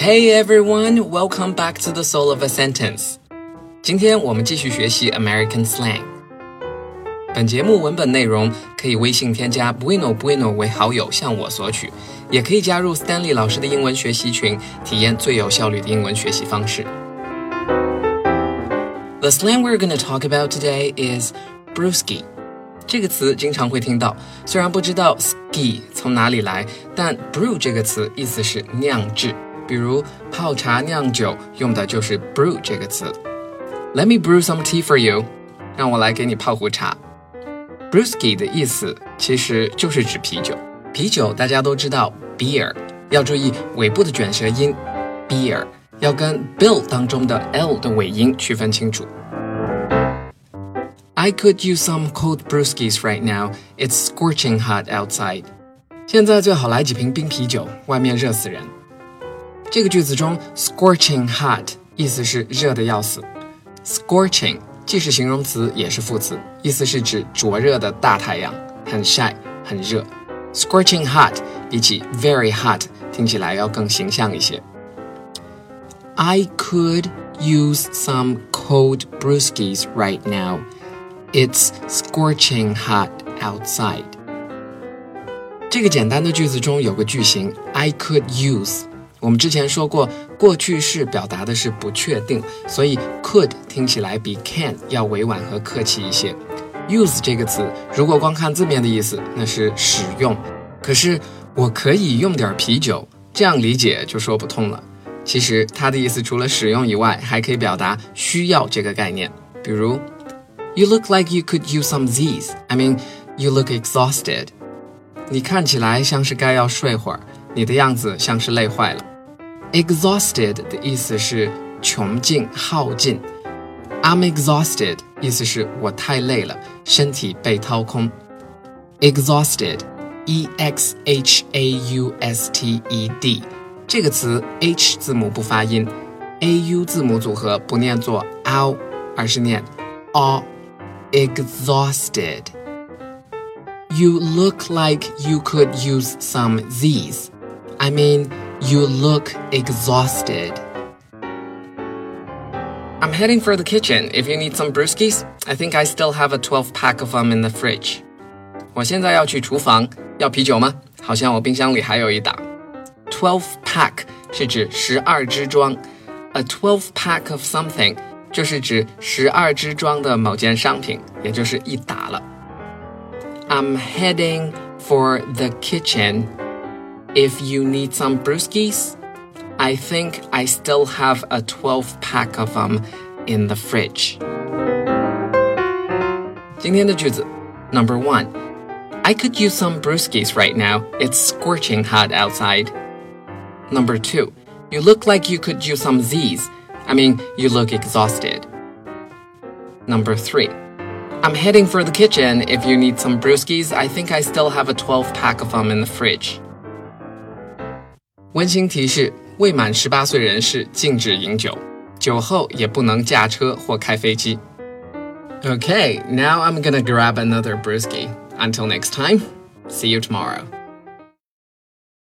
Hey everyone, welcome back to the Soul of a Sentence. 今天我们继续学习 American slang。本节目文本内容可以微信添加 Bueno Bueno 为好友向我索取，也可以加入 Stanley 老师的英文学习群，体验最有效率的英文学习方式。The slang we're going to talk about today is brewski. 这个词经常会听到，虽然不知道 ski 从哪里来，但 brew 这个词意思是酿制， 比如泡茶酿酒用的就是 brew 这个词。Let me brew some tea for you，让我来给你泡壶茶。Brewski 的意思其实就是指啤酒，啤酒大家都知道 beer，要注意尾部的卷舌音 beer，要跟 bill 当中的 l 的尾音区分清楚。I could use some cold brewskis right now. It's scorching hot outside. 现在最好来几瓶冰啤酒，外面热死人。这个句子中，scorching hot 意思是热的要死。scorching 既是形容词，也是副词，意思是指灼热的大太阳，很晒，很热。scorching hot 比起 very hot 听起来要更形象一些。I could use some cold brewskis right now. It's scorching hot outside. 这个简单的句子中有个句型 I could use。 我们之前说过，过去式表达的是不确定，所以 could 听起来比 can 要委婉和客气一些。use 这个词，如果光看字面的意思，那是使用。可是我可以用点啤酒，这样理解就说不通了。其实它的意思除了使用以外，还可以表达需要这个概念。比如，You look like you could use some Z's. I mean, you look exhausted. 你看起来像是该要睡会儿，你的样子像是累坏了。Exhausted 的意思是穷尽、耗尽。I'm exhausted 意思是我太累了，身体被掏空。Exhausted，E X H A U S T E D 这个词 H 字母不发音，A U 字母组合不念作 ow，而是念 a。Exhausted。You look like you could use some these. I mean. You look exhausted. I'm heading for the kitchen. If you need some brewskis, I think I still have a 12 pack of them in the fridge. 我现在要去厨房，要啤酒吗？好像我冰箱里还有一打。12 pack 是指十二支装，a 12 pack of something 就是指十二支装的某件商品，也就是一打了。I'm heading for the kitchen. If you need some brewskis, I think I still have a 12 pack of them in the fridge. 今天的句子 Number one, I could use some brewskis right now. It's scorching hot outside. Number two, you look like you could use some Z's. I mean, you look exhausted. Number three, I'm heading for the kitchen. If you need some brewskis, I think I still have a 12 pack of them in the fridge. 温馨提示：未满十八岁人士禁止饮酒，酒后也不能驾车或开飞机。Okay, now I'm gonna grab another brewski. Until next time, see you tomorrow.